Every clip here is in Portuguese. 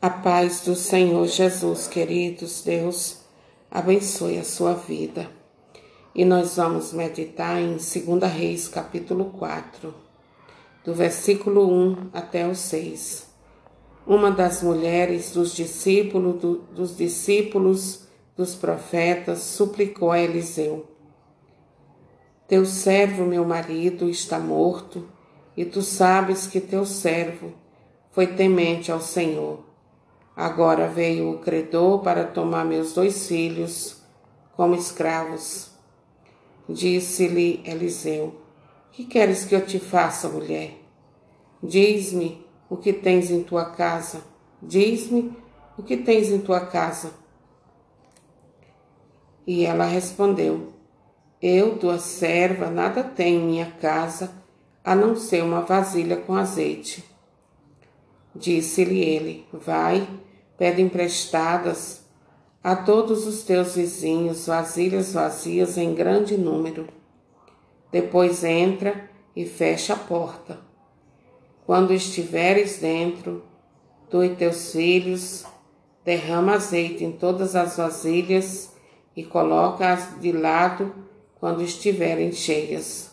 A paz do Senhor Jesus, queridos, Deus abençoe a sua vida. E nós vamos meditar em 2 Reis, capítulo 4, do versículo 1 até o 6. Uma das mulheres dos discípulos, do, dos discípulos dos profetas suplicou a Eliseu: Teu servo, meu marido, está morto, e tu sabes que teu servo foi temente ao Senhor. Agora veio o credor para tomar meus dois filhos como escravos. Disse-lhe Eliseu: Que queres que eu te faça, mulher? Diz-me o que tens em tua casa. Diz-me o que tens em tua casa. E ela respondeu: Eu, tua serva, nada tenho em minha casa a não ser uma vasilha com azeite. Disse-lhe ele: Vai, pede emprestadas a todos os teus vizinhos vasilhas vazias em grande número. Depois entra e fecha a porta. Quando estiveres dentro, tu e teus filhos, derrama azeite em todas as vasilhas e coloca-as de lado quando estiverem cheias.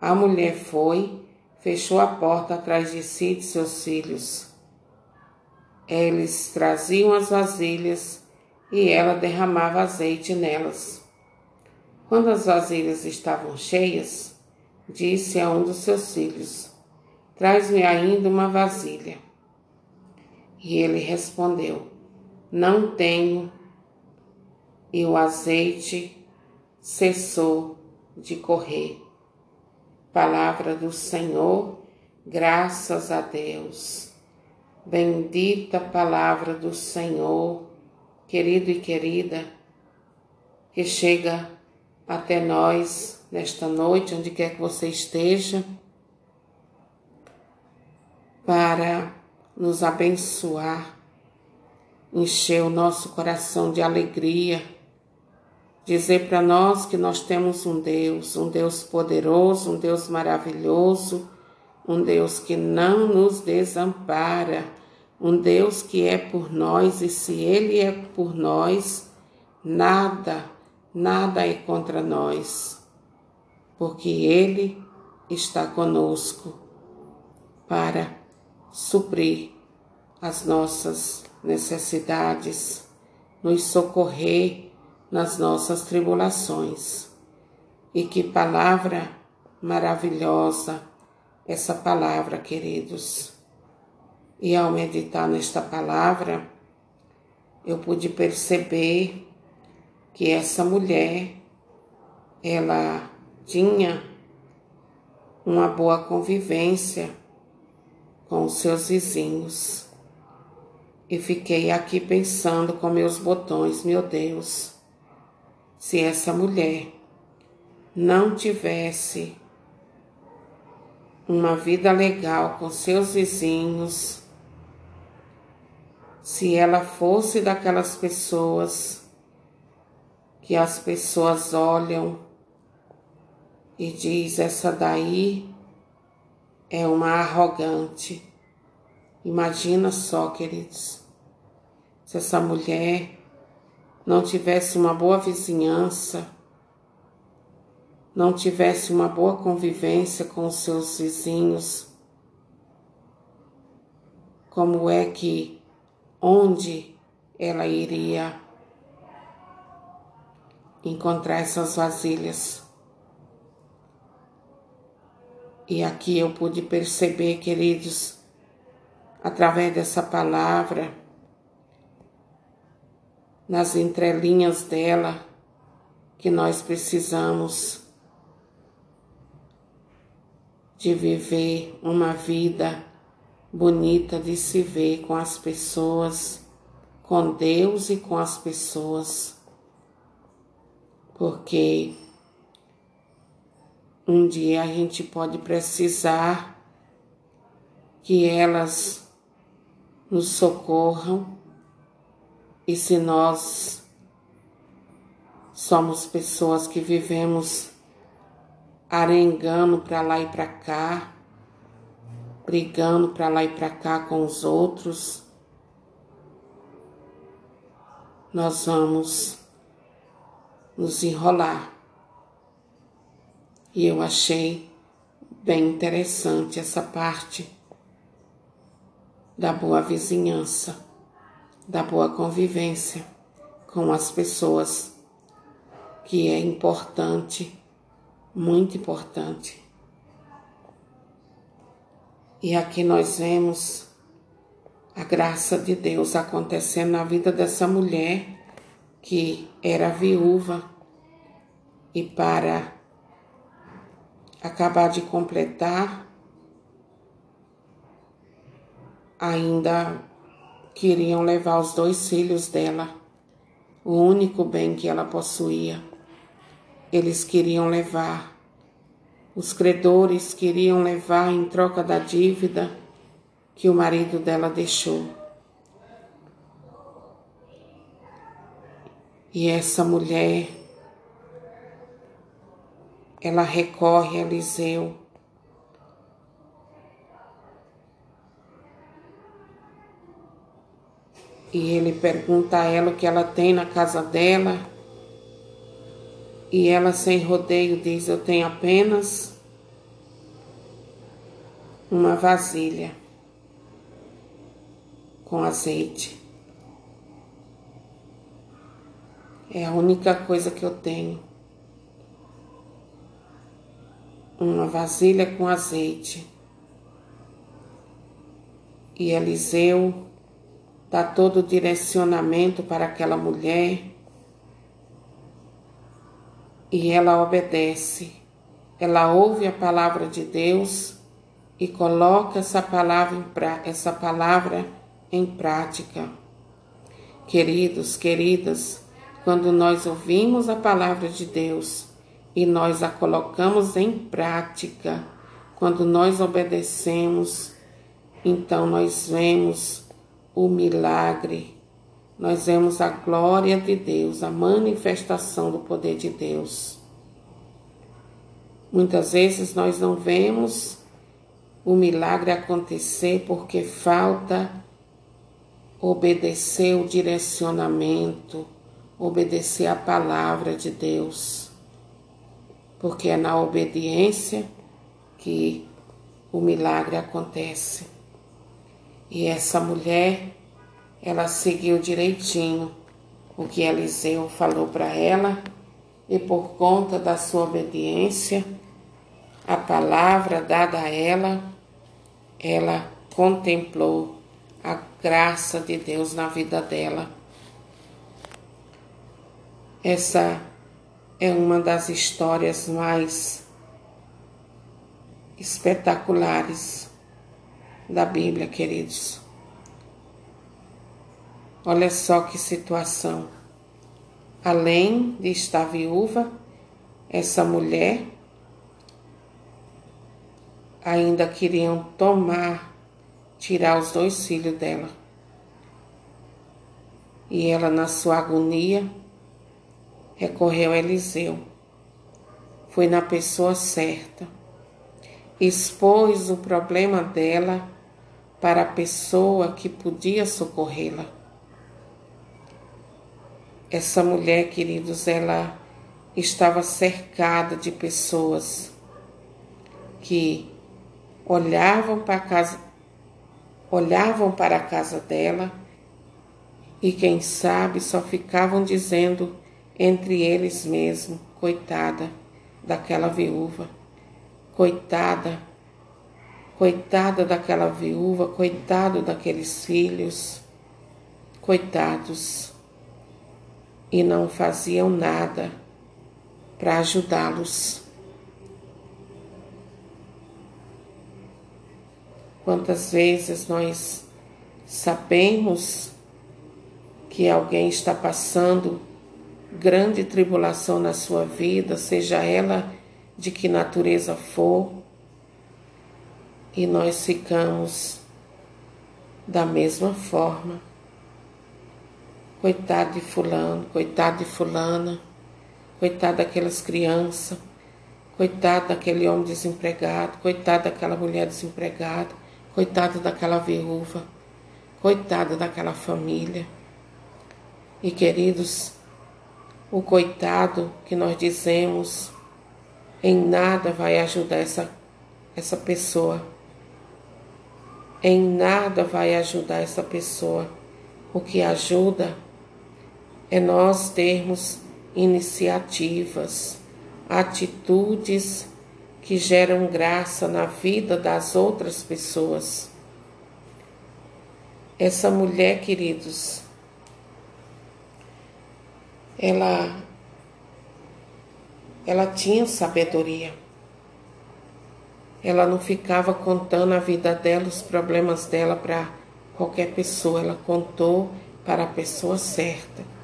A mulher foi, fechou a porta atrás de si e de seus filhos. Eles traziam as vasilhas e ela derramava azeite nelas. Quando as vasilhas estavam cheias, disse a um dos seus filhos: Traz-me ainda uma vasilha. E ele respondeu: Não tenho. E o azeite cessou de correr. Palavra do Senhor, graças a Deus. Bendita palavra do Senhor, querido e querida, que chega até nós nesta noite, onde quer que você esteja, para nos abençoar, encher o nosso coração de alegria, dizer para nós que nós temos um Deus, um Deus poderoso, um Deus maravilhoso, um Deus que não nos desampara, um Deus que é por nós e se Ele é por nós, nada, nada é contra nós, porque Ele está conosco para suprir as nossas necessidades, nos socorrer nas nossas tribulações. E que palavra maravilhosa! Essa palavra, queridos. E ao meditar nesta palavra, eu pude perceber que essa mulher, ela tinha uma boa convivência com os seus vizinhos. E fiquei aqui pensando com meus botões, meu Deus, se essa mulher não tivesse uma vida legal com seus vizinhos, se ela fosse daquelas pessoas que as pessoas olham e diz essa daí é uma arrogante. Imagina só, queridos, se essa mulher não tivesse uma boa vizinhança, não tivesse uma boa convivência com os seus vizinhos, como é que, onde ela iria encontrar essas vasilhas? E aqui eu pude perceber, queridos, através dessa palavra, nas entrelinhas dela, que nós precisamos de viver uma vida bonita de se ver com as pessoas, com Deus e com as pessoas. Porque um dia a gente pode precisar que elas nos socorram e se nós somos pessoas que vivemos arengando para lá e para cá, brigando para lá e para cá com os outros, nós vamos nos enrolar. E eu achei bem interessante essa parte da boa vizinhança, da boa convivência com as pessoas, que é importante, muito importante. E aqui nós vemos a graça de Deus acontecendo na vida dessa mulher que era viúva e para acabar de completar ainda queriam levar os dois filhos dela, o único bem que ela possuía. Eles queriam levar os credores queriam levar em troca da dívida que o marido dela deixou. E essa mulher, ela recorre a Eliseu. E ele pergunta a ela o que ela tem na casa dela. E ela, sem rodeio, diz: Eu tenho apenas uma vasilha com azeite. É a única coisa que eu tenho. Uma vasilha com azeite. E Eliseu dá todo o direcionamento para aquela mulher e ela obedece. Ela ouve a palavra de Deus e coloca essa palavra em, essa palavra em prática. Queridos, queridas, quando nós ouvimos a palavra de Deus e nós a colocamos em prática, quando nós obedecemos, então nós vemos o milagre nós vemos a glória de Deus, a manifestação do poder de Deus. Muitas vezes nós não vemos o milagre acontecer porque falta obedecer o direcionamento, obedecer a palavra de Deus. Porque é na obediência que o milagre acontece. E essa mulher ela seguiu direitinho o que Eliseu falou para ela e por conta da sua obediência, a palavra dada a ela, ela contemplou a graça de Deus na vida dela. Essa é uma das histórias mais espetaculares da Bíblia, queridos. Olha só que situação. Além de estar viúva, essa mulher ainda queriam tomar, tirar os dois filhos dela. E ela, na sua agonia, recorreu a Eliseu. Foi na pessoa certa. Expôs o problema dela para a pessoa que podia socorrê-la. Essa mulher, queridos, ela estava cercada de pessoas que olhavam para a casa, olhavam para a casa dela e quem sabe só ficavam dizendo entre eles mesmos, coitada daquela viúva, coitada, coitada daquela viúva, coitado daqueles filhos, coitados e não faziam nada para ajudá-los. Quantas vezes nós sabemos que alguém está passando grande tribulação na sua vida, seja ela de que natureza for, e nós ficamos da mesma forma Coitado de fulano, coitado de fulana, coitado daquelas crianças, coitado daquele homem desempregado, coitado daquela mulher desempregada, coitado daquela viúva, coitado daquela família. E queridos, o coitado que nós dizemos em nada vai ajudar essa, essa pessoa. Em nada vai ajudar essa pessoa. O que ajuda é nós termos iniciativas, atitudes que geram graça na vida das outras pessoas. Essa mulher, queridos, ela ela tinha sabedoria. Ela não ficava contando a vida dela, os problemas dela para qualquer pessoa. Ela contou para a pessoa certa.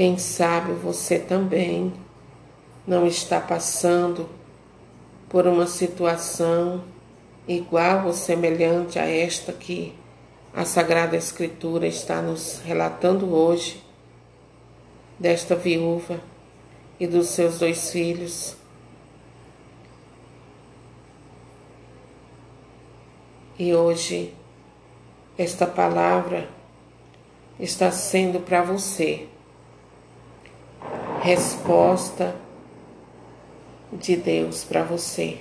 Quem sabe você também não está passando por uma situação igual ou semelhante a esta que a Sagrada Escritura está nos relatando hoje, desta viúva e dos seus dois filhos. E hoje, esta palavra está sendo para você resposta de Deus para você.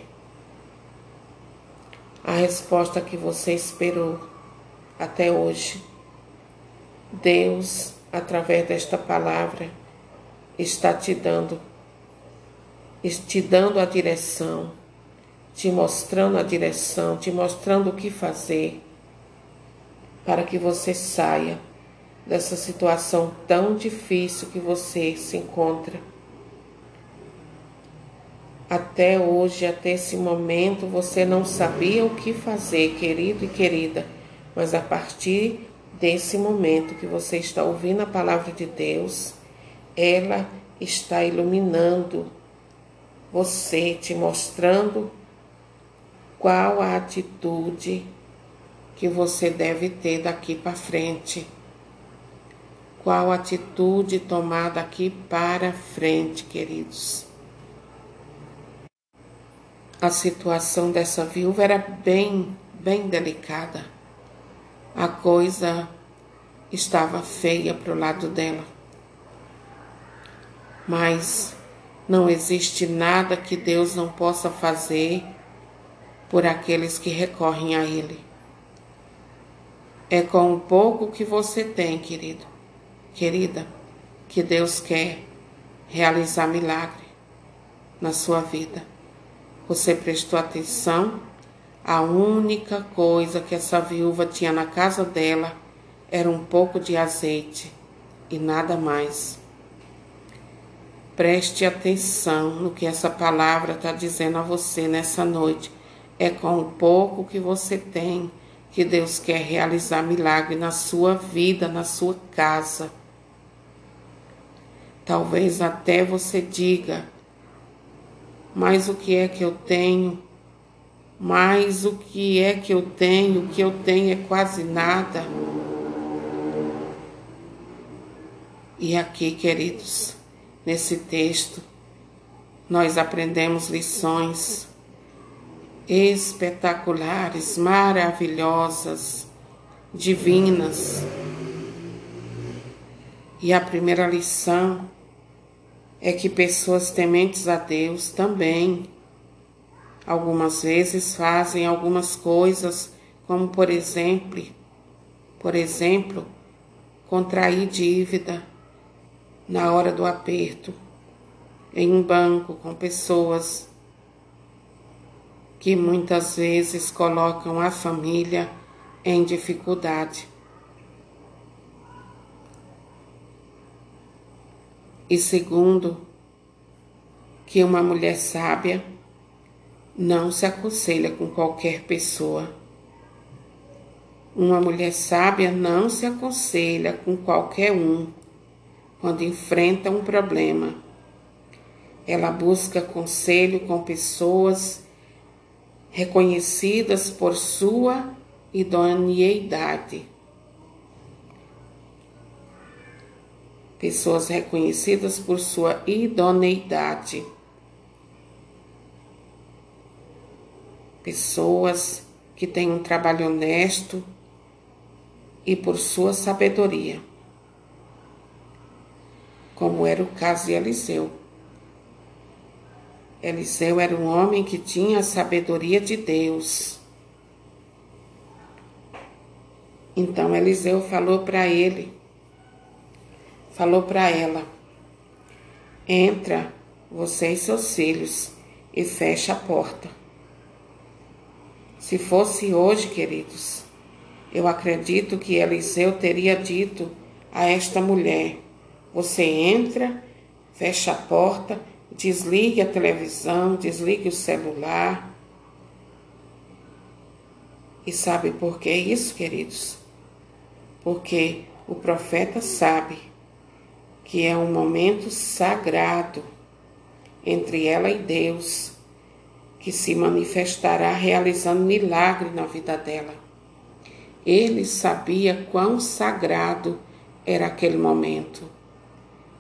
A resposta que você esperou até hoje. Deus, através desta palavra, está te dando, te dando a direção, te mostrando a direção, te mostrando o que fazer, para que você saia dessa situação tão difícil que você se encontra. Até hoje, até esse momento, você não sabia o que fazer, querido e querida, mas a partir desse momento que você está ouvindo a palavra de Deus, ela está iluminando você, te mostrando qual a atitude que você deve ter daqui para frente. Qual atitude tomar daqui para frente, queridos? A situação dessa viúva era bem, bem delicada. A coisa estava feia para o lado dela. Mas não existe nada que Deus não possa fazer por aqueles que recorrem a Ele. É com o pouco que você tem, querido, querida, que Deus quer realizar milagre na sua vida. Você prestou atenção? A única coisa que essa viúva tinha na casa dela era um pouco de azeite e nada mais. Preste atenção no que essa palavra está dizendo a você nessa noite. É com o pouco que você tem que Deus quer realizar milagre na sua vida, na sua casa. Talvez até você diga: Mas o que é que eu tenho? Mas o que é que eu tenho? O que eu tenho é quase nada. E aqui, queridos, nesse texto, nós aprendemos lições espetaculares, maravilhosas, divinas. E a primeira lição é que pessoas tementes a Deus também, algumas vezes, fazem algumas coisas, como por exemplo, por exemplo, contrair dívida na hora do aperto, em um banco com pessoas que muitas vezes colocam a família em dificuldade. E segundo, que uma mulher sábia não se aconselha com qualquer pessoa. Uma mulher sábia não se aconselha com qualquer um quando enfrenta um problema. Ela busca conselho com pessoas reconhecidas por sua idoneidade. Pessoas reconhecidas por sua idoneidade, pessoas que têm um trabalho honesto e por sua sabedoria. como era o caso de Eliseu. Eliseu era um homem que tinha a sabedoria de Deus. Então Eliseu falou para ele, falou para ela: entra, você e seus filhos, e fecha a porta. Se fosse hoje, queridos, eu acredito que Eliseu teria dito a esta mulher: você entra, fecha a porta, desligue a televisão, desligue o celular. E sabe por que isso, queridos? Porque o profeta sabe que é um momento sagrado entre ela e Deus que se manifestará realizando milagre na vida dela. Ele sabia quão sagrado era aquele momento.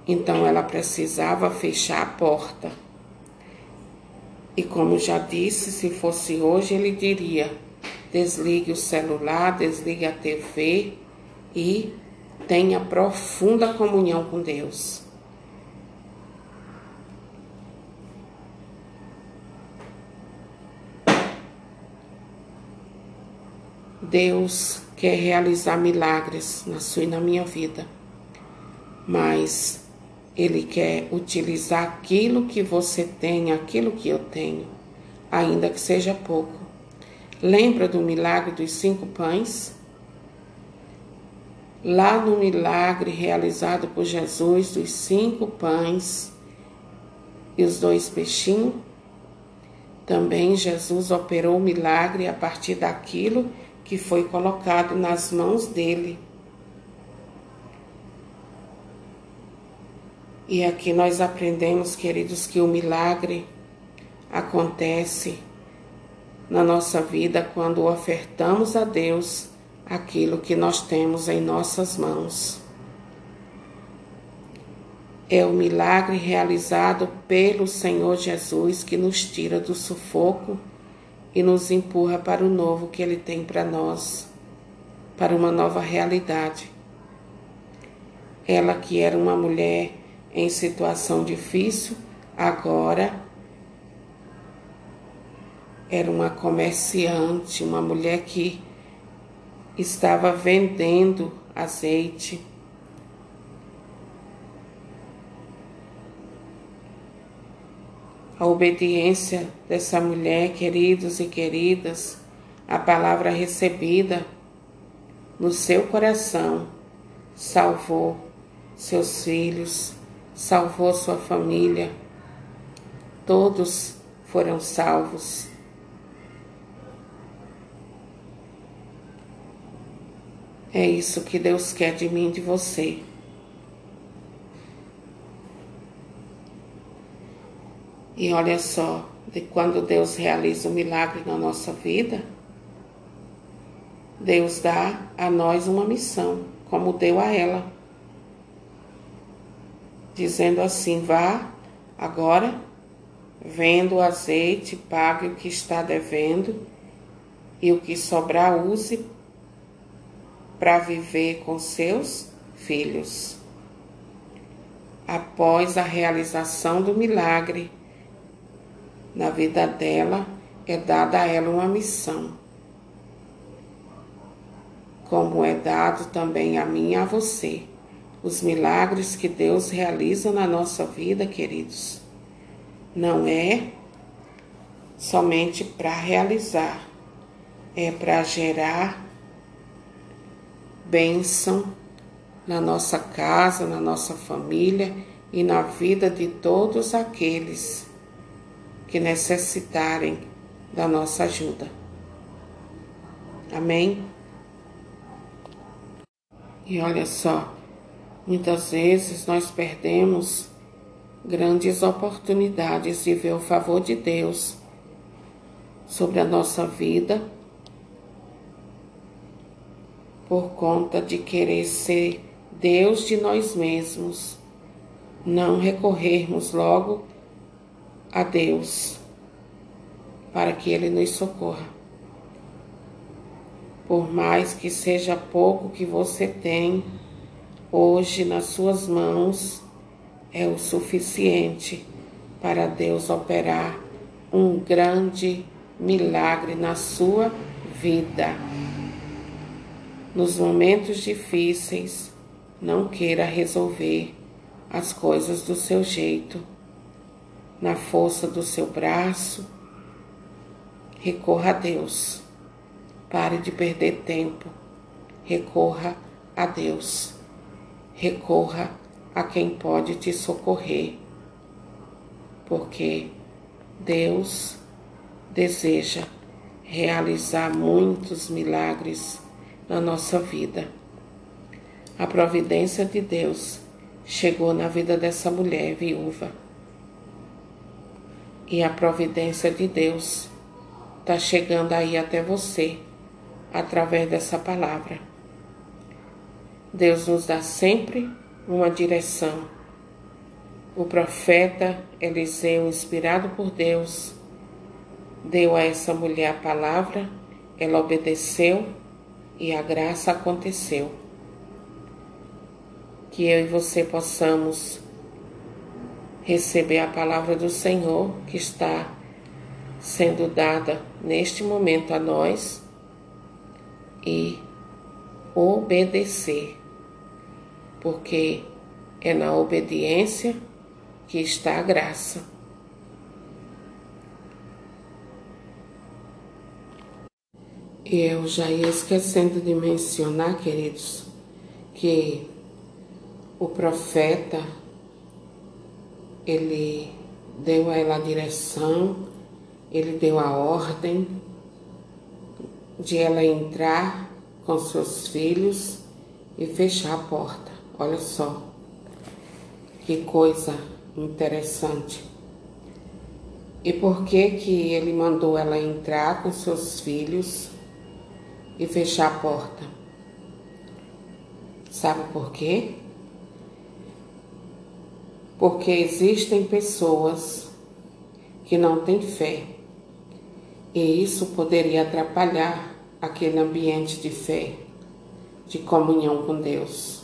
Então ela precisava fechar a porta. E como já disse, se fosse hoje, ele diria: desligue o celular, desligue a TV e tenha profunda comunhão com Deus. Deus quer realizar milagres na sua e na minha vida, mas Ele quer utilizar aquilo que você tem, aquilo que eu tenho, ainda que seja pouco. Lembra do milagre dos cinco pães? Lá no milagre realizado por Jesus dos cinco pães e os dois peixinhos, também Jesus operou o milagre a partir daquilo que foi colocado nas mãos dele. E aqui nós aprendemos, queridos, que o milagre acontece na nossa vida quando ofertamos a Deus aquilo que nós temos em nossas mãos. É o milagre realizado pelo Senhor Jesus que nos tira do sufoco e nos empurra para o novo que Ele tem para nós, para uma nova realidade. Ela que era uma mulher em situação difícil, agora era uma comerciante, uma mulher que estava vendendo azeite a obediência dessa mulher, queridos e queridas, a palavra recebida no seu coração salvou seus filhos, salvou sua família. Todos foram salvos. É isso que Deus quer de mim e de você. E olha só, de quando Deus realiza um milagre na nossa vida, Deus dá a nós uma missão, como deu a ela. Dizendo assim: vá agora, vendo o azeite, pague o que está devendo, e o que sobrar, use para viver com seus filhos. Após a realização do milagre, na vida dela, é dada a ela uma missão. Como é dado também a mim e a você. Os milagres que Deus realiza na nossa vida, queridos, não é somente para realizar, é para gerar bênção na nossa casa, na nossa família e na vida de todos aqueles que necessitarem da nossa ajuda. Amém? E olha só, muitas vezes nós perdemos grandes oportunidades de ver o favor de Deus sobre a nossa vida por conta de querer ser Deus de nós mesmos, não recorrermos logo a Deus para que Ele nos socorra. Por mais que seja pouco que você tem hoje nas suas mãos, é o suficiente para Deus operar um grande milagre na sua vida. Nos momentos difíceis, não queira resolver as coisas do seu jeito, na força do seu braço. Recorra a Deus. Pare de perder tempo. Recorra a Deus. Recorra a quem pode te socorrer. Porque Deus deseja realizar muitos milagres na nossa vida. A providência de Deus chegou na vida dessa mulher viúva. E a providência de Deus está chegando aí até você através dessa palavra. Deus nos dá sempre uma direção. O profeta Eliseu, inspirado por Deus, deu a essa mulher a palavra, ela obedeceu e a graça aconteceu. Que eu e você possamos receber a palavra do Senhor que está sendo dada neste momento a nós e obedecer, porque é na obediência que está a graça. Eu já ia esquecendo de mencionar, queridos, que o profeta ele deu a ela a direção, ele deu a ordem de ela entrar com seus filhos e fechar a porta. Olha só que coisa interessante. E por que que ele mandou ela entrar com seus filhos e fechar a porta. Sabe por quê? Porque existem pessoas que não têm fé e isso poderia atrapalhar aquele ambiente de fé, de comunhão com Deus.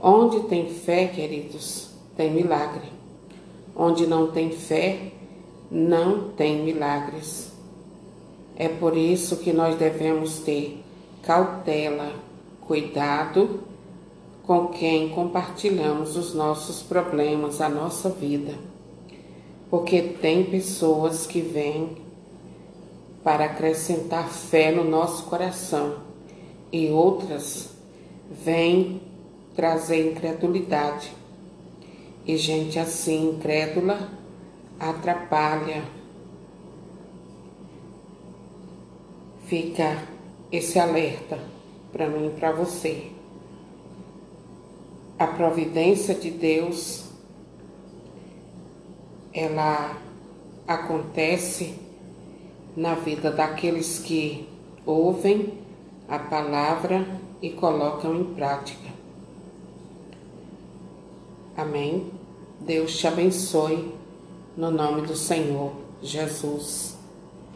Onde tem fé, queridos, tem milagre. Onde não tem fé, não tem milagres. É por isso que nós devemos ter cautela, cuidado com quem compartilhamos os nossos problemas, a nossa vida. Porque tem pessoas que vêm para acrescentar fé no nosso coração e outras vêm trazer incredulidade. E gente assim, incrédula, atrapalha fica esse alerta para mim e para você. A providência de Deus ela acontece na vida daqueles que ouvem a palavra e colocam em prática. Amém. Deus te abençoe no nome do Senhor Jesus.